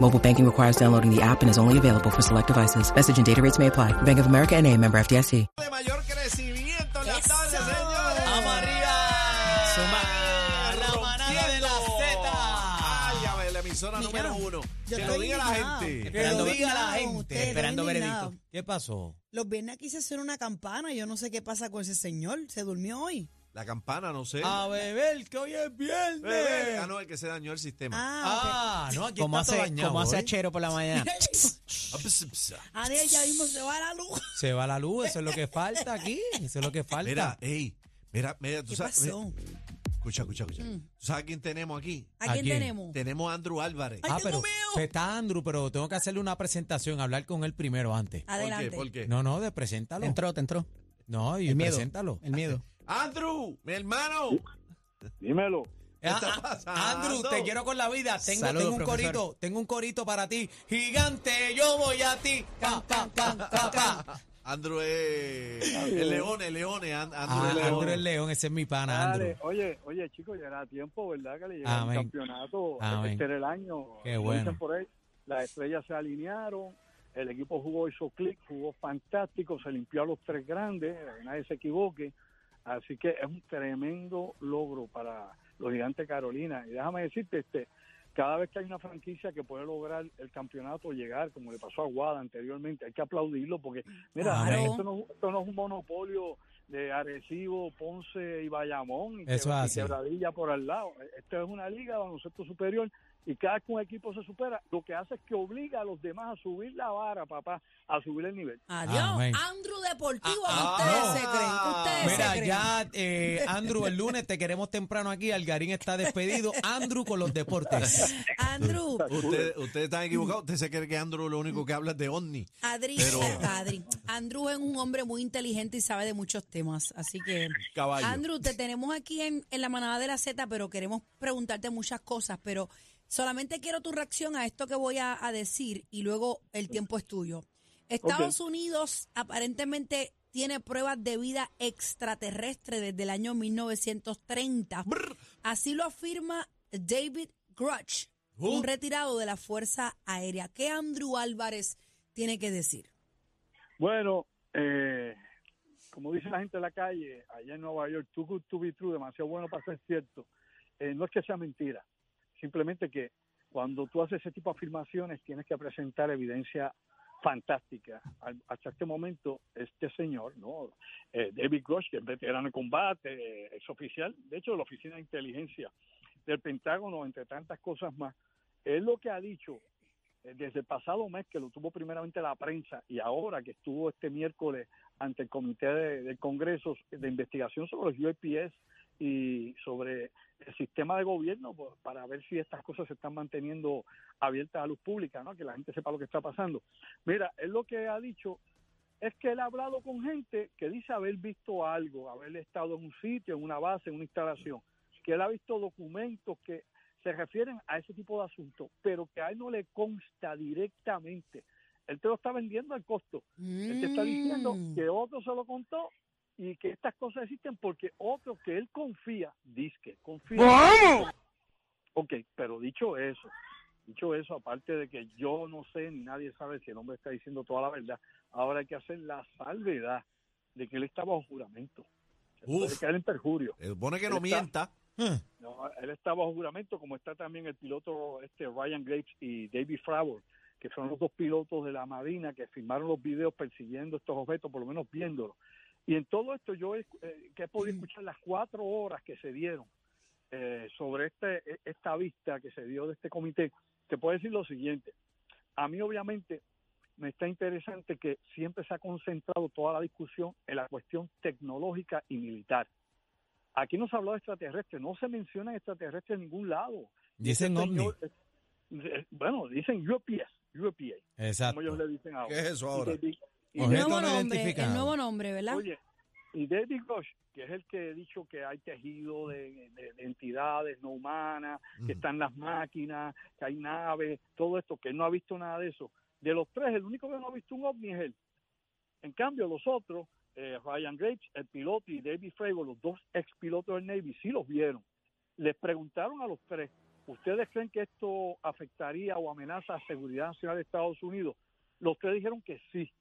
Mobile banking requires downloading the app and is only available for select devices. Message and data rates may apply. Bank of America and a member FDIC. de mayor crecimiento en la tarde, señores. ¡Vamos arriba! Suma, La manada de la Z. Ay, a ver, la emisora Mira, número uno. yo Que lo estoy diga la indignado. gente. Que lo diga la indignado gente. ustedes, Esperando estoy veredicto. indignado. ¿Qué pasó? Los viernes aquí se suena una campana. Yo no sé qué pasa con ese señor. Se durmió hoy. La campana, no sé. A beber, que hoy es viernes. Bebé. Ah, no, el que se dañó el sistema. Ah, Ah, no, aquí Como está todo hace, dañado como hace. Achero por la mañana. Aniel ya mismo se va la luz. Se va la luz, eso es lo que falta aquí. Eso es lo que falta. Mira, ey, mira, mira, tú ¿Qué sabes. pasó? Escucha, escucha, escucha. ¿Tú sabes a quién tenemos aquí? ¿A quién, ¿A quién? tenemos? Tenemos a Andrew Álvarez. Ay, ah, pero miedo. pues está Andrew, pero tengo que hacerle una presentación, hablar con él primero antes. ¿Por Adelante. qué? ¿Por qué? No, no, de preséntalo. Te entró, te entró. No, y El miedo. preséntalo. El miedo. Andrew, mi hermano. Dímelo. ¿Qué está Ah, pasando? Andrew, te quiero con la vida. Tengo, Saludos, tengo un profesor. corito, tengo un corito para ti. Gigante, yo voy a ti. Ca, ca, ca, ca, ca. Andrew es el león, el león. Andrew Ah, es el Andrew león. el León, ese es mi pana, Andrew. Dale, oye, oye, chicos, ya era tiempo, ¿verdad? Que le llegara Amén. el campeonato. Amén. Este era el año. Qué bueno. dicen por ahí, las estrellas se alinearon, el equipo jugó, hizo clic, jugó fantástico, se limpió a los tres grandes, nadie se equivoque. Así que es un tremendo logro para los gigantes Carolina. Y déjame decirte, este, cada vez que hay una franquicia que puede lograr el campeonato, llegar, como le pasó a Guada anteriormente, hay que aplaudirlo porque, mira, esto no, esto no es un monopolio de Arecibo, Ponce y Bayamón y, Eso es Quebra- y. Quebradilla por al lado. Esto es una liga de baloncesto superior y cada vez que un equipo se supera, lo que hace es que obliga a los demás a subir la vara, papá, a subir el nivel. Adiós. Amén. Andrew Deportivo. Ah, ¿Qué ustedes no. se creen? ¿Qué ustedes Mira, se creen? ya, eh, Andrew, el lunes te queremos temprano aquí. Algarín está despedido. Andrew con los deportes. Andrew, Usted- Ustedes están equivocados. Usted se cree que Andrew lo único que habla es de Omni. Adri, Pero- Adri. Andrew es un hombre muy inteligente y sabe de muchos temas. Así que, Caballo. Andrew, te tenemos aquí en, en la manada de la Z, pero queremos preguntarte muchas cosas. Pero solamente quiero tu reacción a esto que voy a, a decir y luego el tiempo es tuyo. Estados Unidos aparentemente tiene pruebas de vida extraterrestre desde el año 1930. Así lo afirma David Grutch, un retirado de la Fuerza Aérea. ¿Qué Andrew Álvarez tiene que decir? Bueno, eh, como dice la gente de la calle, allá en Nueva York, too good to be true, demasiado bueno para ser cierto. Eh, no es que sea mentira, simplemente que cuando tú haces ese tipo de afirmaciones tienes que presentar evidencia fantástica. Hasta este momento, este señor, ¿no? Eh, David Grush, que es veterano de combate, eh, es oficial, de hecho, de la Oficina de Inteligencia del Pentágono, entre tantas cosas más, es lo que ha dicho eh, desde el pasado mes que lo tuvo primeramente la prensa y ahora que estuvo este miércoles ante el Comité de, del Congreso de Investigación sobre los UAPS y sobre el sistema de gobierno pues, para ver si estas cosas se están manteniendo abiertas a luz pública, ¿no? que la gente sepa lo que está pasando. Mira, él lo que ha dicho es que él ha hablado con gente que dice haber visto algo, haber estado en un sitio, en una base, en una instalación, que él ha visto documentos que se refieren a ese tipo de asuntos, pero que a él no le consta directamente. Él te lo está vendiendo al costo. Él te está diciendo Mm. que otro se lo contó y que estas cosas existen porque otro que él confía, dice que confía. Ok, pero dicho eso, dicho eso, aparte de que yo no sé ni nadie sabe si el hombre está diciendo toda la verdad, ahora hay que hacer la salvedad de que él está bajo juramento. Se puede Uf. caer en perjurio. Se supone que no está- mienta. No, él está bajo juramento, como está también el piloto este Ryan Graves y David Fravor, que son los dos pilotos de la Marina que filmaron los videos persiguiendo estos objetos, por lo menos viéndolos. Y en todo esto yo he, eh, que he podido escuchar las cuatro horas que se dieron, eh, sobre este, esta vista que se dio de este comité, te puedo decir lo siguiente. A mí obviamente me está interesante que siempre se ha concentrado toda la discusión en la cuestión tecnológica y militar. Aquí no se habló de extraterrestres, no se menciona extraterrestres en ningún lado. Dicen Este ovni. señor, eh, bueno, dicen UPS, UPA, Exacto. como ellos le dicen ahora. ¿Qué es eso ahora? El nuevo no nombre, el nuevo nombre, ¿verdad? Oye, y David Rush, que es el que ha dicho que hay tejido de, de- de entidades no humanas, que están las máquinas, que hay naves, todo esto, que él no ha visto nada de eso. De los tres, el único que no ha visto un ovni es él. En cambio, los otros, eh, Ryan Graves, el piloto, y David Frego, los dos ex pilotos del Navy, sí los vieron. Les preguntaron a los tres, ¿ustedes creen que esto afectaría o amenaza la seguridad nacional de Estados Unidos? Los tres dijeron que sí.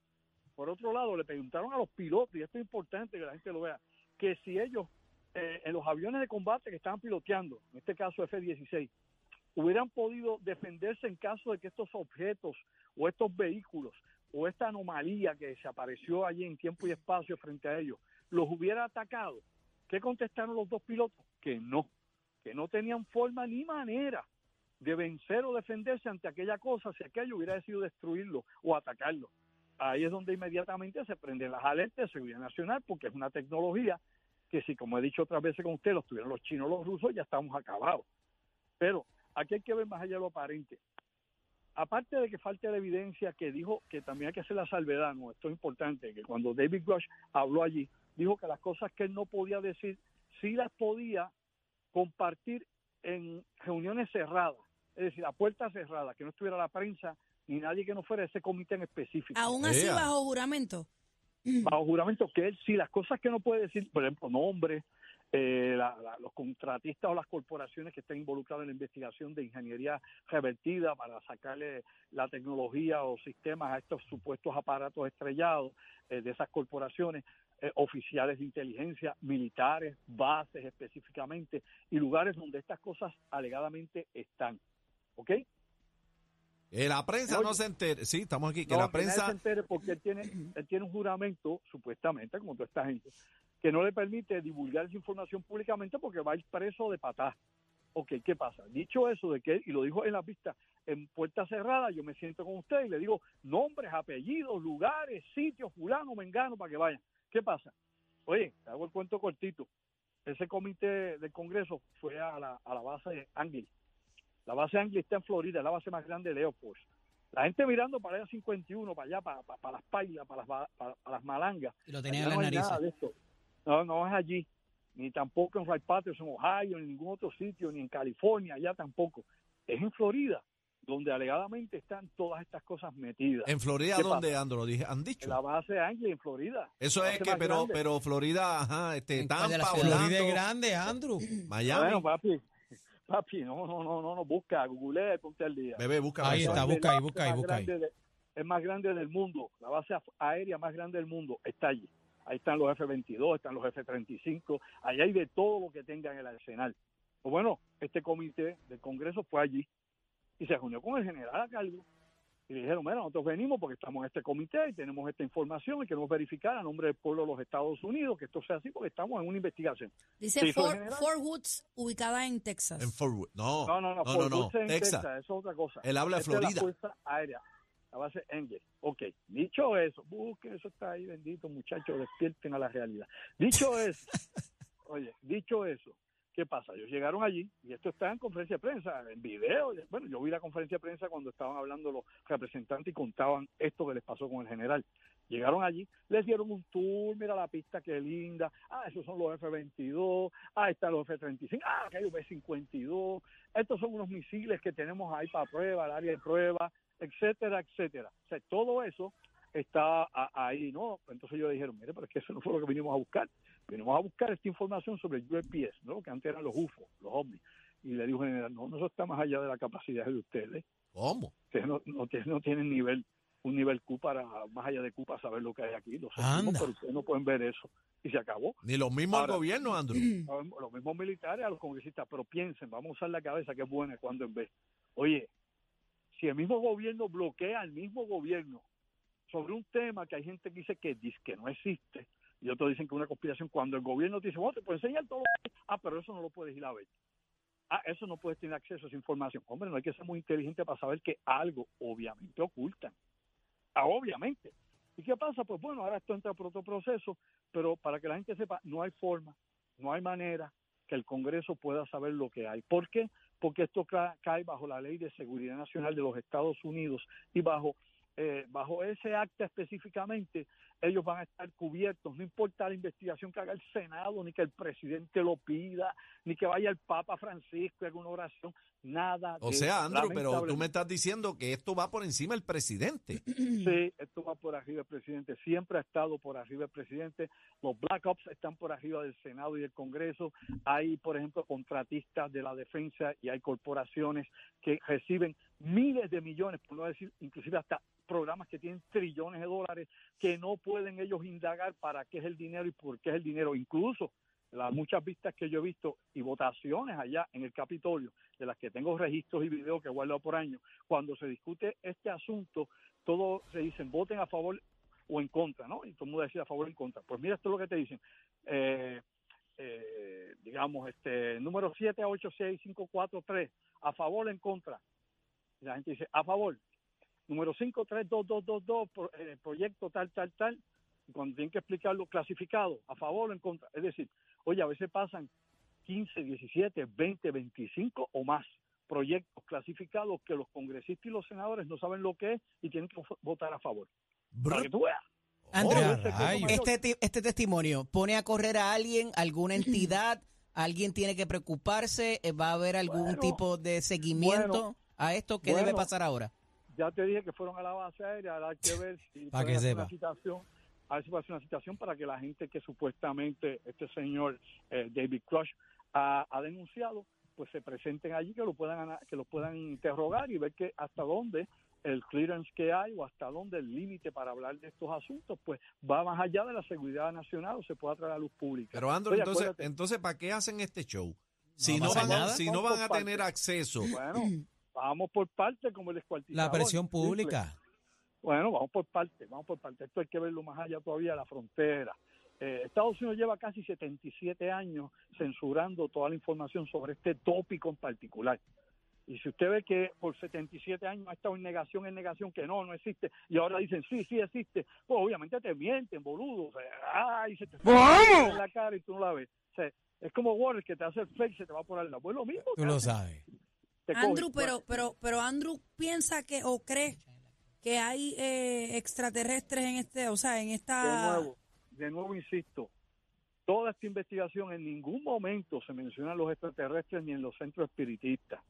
Por otro lado, le preguntaron a los pilotos, y esto es importante que la gente lo vea, que si ellos eh, en los aviones de combate que estaban piloteando, en este caso F-16, hubieran podido defenderse en caso de que estos objetos o estos vehículos o esta anomalía que se apareció allí en tiempo y espacio frente a ellos, los hubiera atacado. ¿Qué contestaron los dos pilotos? Que no, que no tenían forma ni manera de vencer o defenderse ante aquella cosa si aquello hubiera decidido destruirlo o atacarlo. Ahí es donde inmediatamente se prenden las alertas de seguridad nacional porque es una tecnología que si, como he dicho otras veces con usted, los tuvieron los chinos los rusos, ya estamos acabados. Pero aquí hay que ver más allá de lo aparente. Aparte de que falte la evidencia que dijo que también hay que hacer la salvedad, no, esto es importante, que cuando David Grush habló allí, dijo que las cosas que él no podía decir, sí las podía compartir en reuniones cerradas, es decir, a puertas cerradas, que no estuviera la prensa ni nadie que no fuera de ese comité en específico. Aún así, bajo juramento. bajo juramento que él sí las cosas que no puede decir, por ejemplo, nombres, eh, la- la- los contratistas o las corporaciones que estén involucradas en la investigación de ingeniería revertida para sacarle la tecnología o sistemas a estos supuestos aparatos estrellados eh, de esas corporaciones, eh, oficiales de inteligencia, militares, bases específicamente, y lugares donde estas cosas alegadamente están. ¿Ok? Eh, la prensa Oye. no se entere. Sí, estamos aquí. Que No, la que prensa. se entere porque él tiene, él tiene un juramento, supuestamente, como toda esta gente, que no le permite divulgar esa información públicamente porque va a ir preso de patá. Ok, ¿qué pasa? Dicho eso de que, y lo dijo en la pista, en puerta cerrada, yo me siento con usted y le digo nombres, apellidos, lugares, sitios, fulano, mengano, para que vayan. ¿Qué pasa? Oye, te hago el cuento cortito. Ese comité del Congreso fue a la, a la base de Angley. La base de Angley está en Florida, es la base más grande de Air Force. La gente mirando para allá 51, para allá, para, para, para las pailas, para las, ba- para, para las malangas. Y lo tenían Allá en no las narices. de esto. No, no es allí. Ni tampoco en Wright Patterson, Ohio, ni en ningún otro sitio, ni en California, allá tampoco. Es en Florida, donde alegadamente están todas estas cosas metidas. En Florida, ¿Qué ¿dónde? Andro? Dije, han dicho. En la base de Angley, en Florida. Eso es que, pero, grande. pero Florida, ajá, este, ¿En cuál de Tampa? Florida es grande, Andrew. Miami. Bueno, papi, papi, no, no, no, no, no, busca, google, ponte al día. Bebé, busca Ahí está, busca ahí, busca ahí, más busca ahí. grande de- es más grande del mundo, la base aérea más grande del mundo está allí. Ahí están los F-22, están los F-35, allá hay de todo lo que tengan en el arsenal. Pues bueno, este comité del Congreso fue allí y se reunió con el general a cargo y le dijeron, mira, nosotros venimos porque estamos en este comité y tenemos esta información y queremos verificar a nombre del pueblo de los Estados Unidos que esto sea así porque estamos en una investigación. Dice ¿Se hizo Fort, Woods, ubicada en Texas. En Fort Worth. No, No, no, no, no, Fort no, Worth en Texas. Texas, eso es otra cosa. Él habla de Esta es Florida. la Fuerza Aérea, la base Engel. Ok, dicho eso, busquen, eso está ahí, bendito muchachos, despierten a la realidad. Dicho eso, oye, dicho eso, ¿qué pasa? Ellos llegaron allí y esto está en conferencia de prensa, en video. Bueno, yo vi la conferencia de prensa cuando estaban hablando los representantes y contaban esto que les pasó con el general. Llegaron allí, les dieron un tour, mira la pista qué linda, ah, esos son los F-22, ah, están los F-35, ah, que hay un B-52, estos son unos misiles que tenemos ahí para prueba, el área de prueba, etcétera, etcétera. O sea, todo eso está ahí, ¿no? Entonces ellos dijeron, mire, pero es que eso no fue lo que vinimos a buscar. Vinimos a buscar esta información sobre el USPS, ¿no? Que antes eran los UFO, los ovnis. Y le dijo general, no, no, eso está más allá de la capacidad de ustedes. ¿Cómo? Ustedes no, no, tienen- no tienen nivel un nivel Q para, más allá de Q para saber lo que hay aquí. Lo sentimos, pero ustedes no pueden ver eso. Y se acabó. Ni los mismos Ahora- gobiernos, Andrew. los mismos militares a los congresistas, pero piensen, vamos a usar la cabeza que es buena cuando en vez. Oye, si el mismo gobierno bloquea al mismo gobierno sobre un tema que hay gente que dice que, dice que no existe y otros dicen que una conspiración, cuando el gobierno te dice, bueno, te puedo enseñar todo, lo que hay". ah, pero eso no lo puedes ir a ver. ah, eso no puedes tener acceso a esa información. Hombre, no hay que ser muy inteligente para saber que algo obviamente ocultan. Ah, obviamente. ¿Y qué pasa? Pues bueno, ahora esto entra por otro proceso, pero para que la gente sepa, no hay forma, no hay manera que el Congreso pueda saber lo que hay. ¿Por qué? Porque esto ca- cae bajo la Ley de Seguridad Nacional de los Estados Unidos y bajo eh, bajo ese acta específicamente, ellos van a estar cubiertos, no importa la investigación que haga el Senado, ni que el presidente lo pida, ni que vaya el Papa Francisco y haga una oración, nada. O sea. Andrew, pero tú me estás diciendo que esto va por encima del presidente. Sí, esto va por arriba del presidente, siempre ha estado por arriba del presidente. Los Black Ops están por arriba del Senado y del Congreso. Hay, por ejemplo, contratistas de la defensa y hay corporaciones que reciben miles de millones, por no decir inclusive hasta programas que tienen trillones de dólares que no pueden ellos indagar para qué es el dinero y por qué es el dinero. Incluso las muchas vistas que yo he visto y votaciones allá en el Capitolio, de las que tengo registros y videos que he guardado por años, cuando se discute este asunto, todos se dicen voten a favor o en contra, ¿no? Y todo el mundo decide a favor o en contra. Pues mira esto es lo que te dicen. Eh, eh, digamos, este número 7865543, a favor o en contra. Y la gente dice, a favor. Número 532222, pro- eh, proyecto tal, tal, tal. Y cuando tienen que explicarlo clasificado, a favor o en contra. Es decir, oye, a veces pasan 15, 17, 20, 25 o más proyectos clasificados que los congresistas y los senadores no saben lo que es y tienen que votar a favor. Para que tú veas. Oh, este, ti- este testimonio pone a correr a alguien, alguna entidad, alguien tiene que preocuparse, eh, va a haber algún Bueno, tipo de seguimiento bueno, a esto, ¿qué debe pasar ahora? Ya te dije que fueron a la base aérea, ahora hay que ver si Pa' que sepa. una citación, a ver si puede hacer una citación para que la gente que supuestamente este señor eh, David Crush ha, ha denunciado, pues se presenten allí, que lo puedan que lo puedan interrogar y ver que hasta dónde el clearance que hay o hasta dónde el límite para hablar de estos asuntos, pues va más allá de la seguridad nacional o se puede traer a luz pública. Pero Andrew, Oye, entonces, entonces, ¿para qué hacen este show? Si No van, a, si no van a tener acceso. bueno, vamos por parte como el descuartizador. La presión pública. Bueno, vamos por parte, vamos por parte. Esto hay que verlo más allá todavía la frontera. Eh, Estados Unidos lleva casi 77 años censurando toda la información sobre este tópico en particular. Y si usted ve que por 77 años ha estado en negación, en negación, que no, no existe, y ahora dicen sí, sí existe, pues obviamente te mienten, boludo. O sea, ay, se te en la cara y tú no la ves. O sea, es como Warner que te hace el fake y se te va por al lado. Pues lo mismo. Tú lo sabes. Te. Andrew, pero, pero, pero Andrew piensa que o cree que hay eh, extraterrestres en este, o sea, en de esta. nuevo, de nuevo insisto, toda esta investigación en ningún momento se mencionan los extraterrestres ni en los centros espiritistas.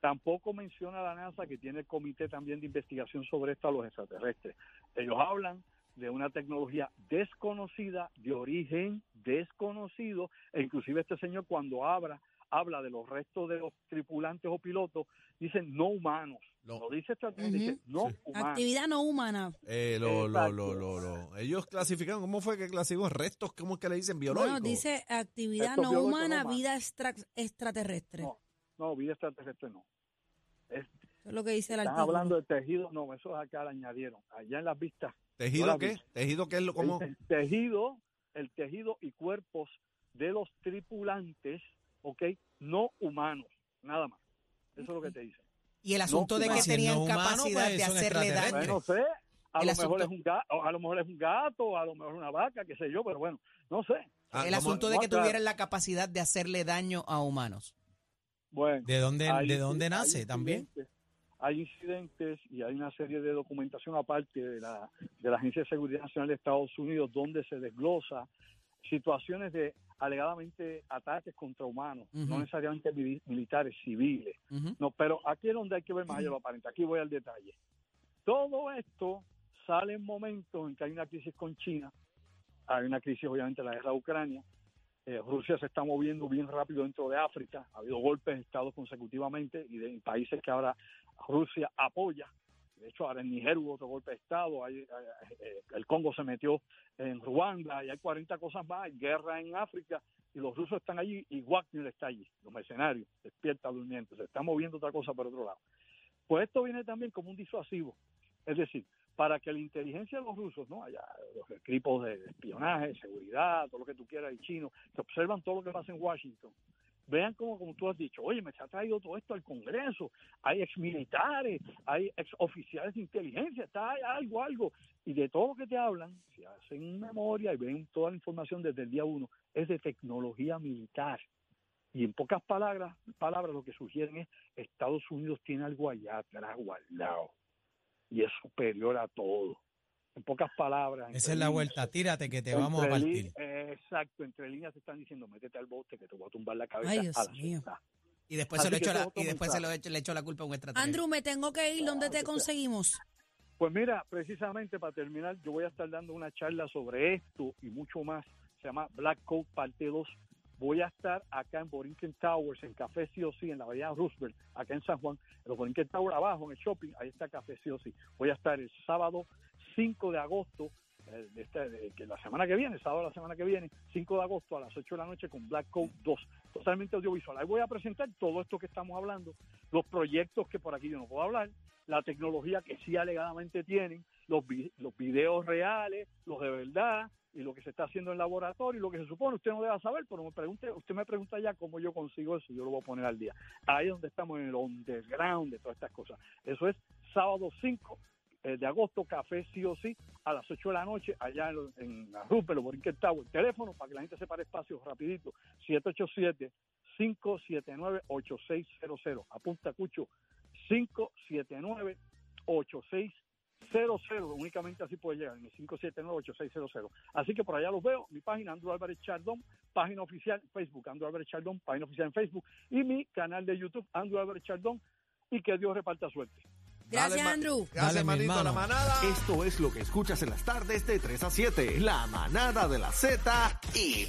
Tampoco menciona la NASA que tiene el comité también de investigación sobre esto a los extraterrestres. Ellos hablan de una tecnología desconocida, de origen desconocido, e inclusive este señor cuando habla, habla de los restos de los tripulantes o pilotos, dicen no humanos. Lo- No dice dice no humanos. Actividad no humana. Eh, lo, lo, Exacto. lo, lo, lo- ellos clasifican, ¿cómo fue que clasificó? Restos, ¿cómo es que le dicen? Biológicos. Bueno, dice actividad no no humana, vida extra- extraterrestre. No, no, vida extraterrestre no. Es- Eso es lo que dice el Están artículo. hablando de tejido, no, eso acá le añadieron. Allá en las vistas, ¿Tejido qué? ¿Tejido qué es lo como? el, el tejido, el tejido y cuerpos de los tripulantes, ¿ok? No humanos, nada más. Eso es lo que te dicen. Y el asunto de que si tenían no humano, capacidad pues, de hacerle daño. Bueno, no sé, a El lo mejor es un gato, a lo mejor es un gato, a lo mejor una vaca, qué sé yo, pero bueno, no sé. Ah, el ¿cómo? asunto de que tuvieran la capacidad de hacerle daño a humanos. Bueno, ¿De dónde, de dónde nace también? incidentes- Hay incidentes y hay una serie de documentación aparte de la, de la Agencia de Seguridad Nacional de Estados Unidos donde se desglosa situaciones de alegadamente ataques contra humanos, no necesariamente mili- militares, civiles. No, pero aquí es donde hay que ver más allá de lo aparente. Aquí voy al detalle. Todo esto sale en momentos en que hay una crisis con China, hay una crisis obviamente en la guerra de Ucrania, eh, Rusia se está moviendo bien rápido dentro de África, ha habido golpes de Estado consecutivamente y de países que ahora Rusia apoya. De hecho, ahora en Niger hubo otro golpe de Estado, hay, eh, eh, el Congo se metió en Ruanda y hay 40 cosas más, hay guerra en África y los rusos están allí y Wagner está allí, los mercenarios, despierta durmiente, se está moviendo otra cosa por otro lado. Pues esto viene también como un disuasivo, es decir, para que la inteligencia de los rusos, ¿no? Allá, los equipos de espionaje, seguridad, todo lo que tú quieras, y chinos, que observan todo lo que pasa en Washington, Vean cómo, como tú has dicho, oye, me se ha traído todo esto al Congreso, hay exmilitares, hay ex oficiales de inteligencia, está algo, algo. Y de todo lo que te hablan, si hacen memoria y ven toda la información desde el día uno, es de tecnología militar. Y en pocas palabras, palabras lo que sugieren es Estados Unidos tiene algo allá atrás guardado y es superior a todo. En pocas palabras. Esa es la líneas, vuelta, tírate que te vamos a partir. eh, exacto, entre líneas te están diciendo, métete al bote que te voy a tumbar la cabeza Ay, Dios a la mío. cinta". Y después Así se lo echo la, es otro y después se lo mensaje. echo, le echo la culpa a un. Andrew, me tengo que ir. ¿Dónde te conseguimos? Pues mira, precisamente para terminar, yo voy a estar dando una charla sobre esto y mucho más. Se llama Black Coat Parte 2. Voy a estar acá en Borinquen Towers, en Café Sí o Sí, en la Bahía Roosevelt, acá en San Juan, en los Borinquen Towers abajo, en el shopping, ahí está Café Sí o Sí. Voy a estar el sábado 5 de agosto, eh, la semana que viene, sábado de la semana que viene, 5 de agosto a las 8 de la noche con Black Coat 2, totalmente audiovisual. Ahí voy a presentar todo esto que estamos hablando, los proyectos que por aquí yo no puedo hablar, la tecnología que sí alegadamente tienen, los, vi- los videos reales, los de verdad, y lo que se está haciendo en laboratorio, y lo que se supone usted no debe saber, pero me pregunte, usted me pregunta ya cómo yo consigo eso, yo lo voy a poner al día. Ahí es donde estamos en el underground de todas estas cosas. Eso es sábado 5 eh, de agosto, café sí o sí, a las 8 de la noche, allá en, en la Rupert, Borinquen Tower. Teléfono para que la gente separe espacio rapidito, 787 579-8600. Apunta, Cucho, 579-8600. Únicamente así puede llegar, en el 579-8600. Así que por allá los veo. Mi página, Andrew Álvarez Chardón, página oficial Facebook, Andrew Álvarez Chardón, página oficial en Facebook, y mi canal de YouTube, Andrew Álvarez Chardón, y que Dios reparta suerte. Gracias, Dale, Andrew. Gracias, manito, a la manada. Esto es lo que escuchas en las tardes de 3 a 7. La manada de la Z y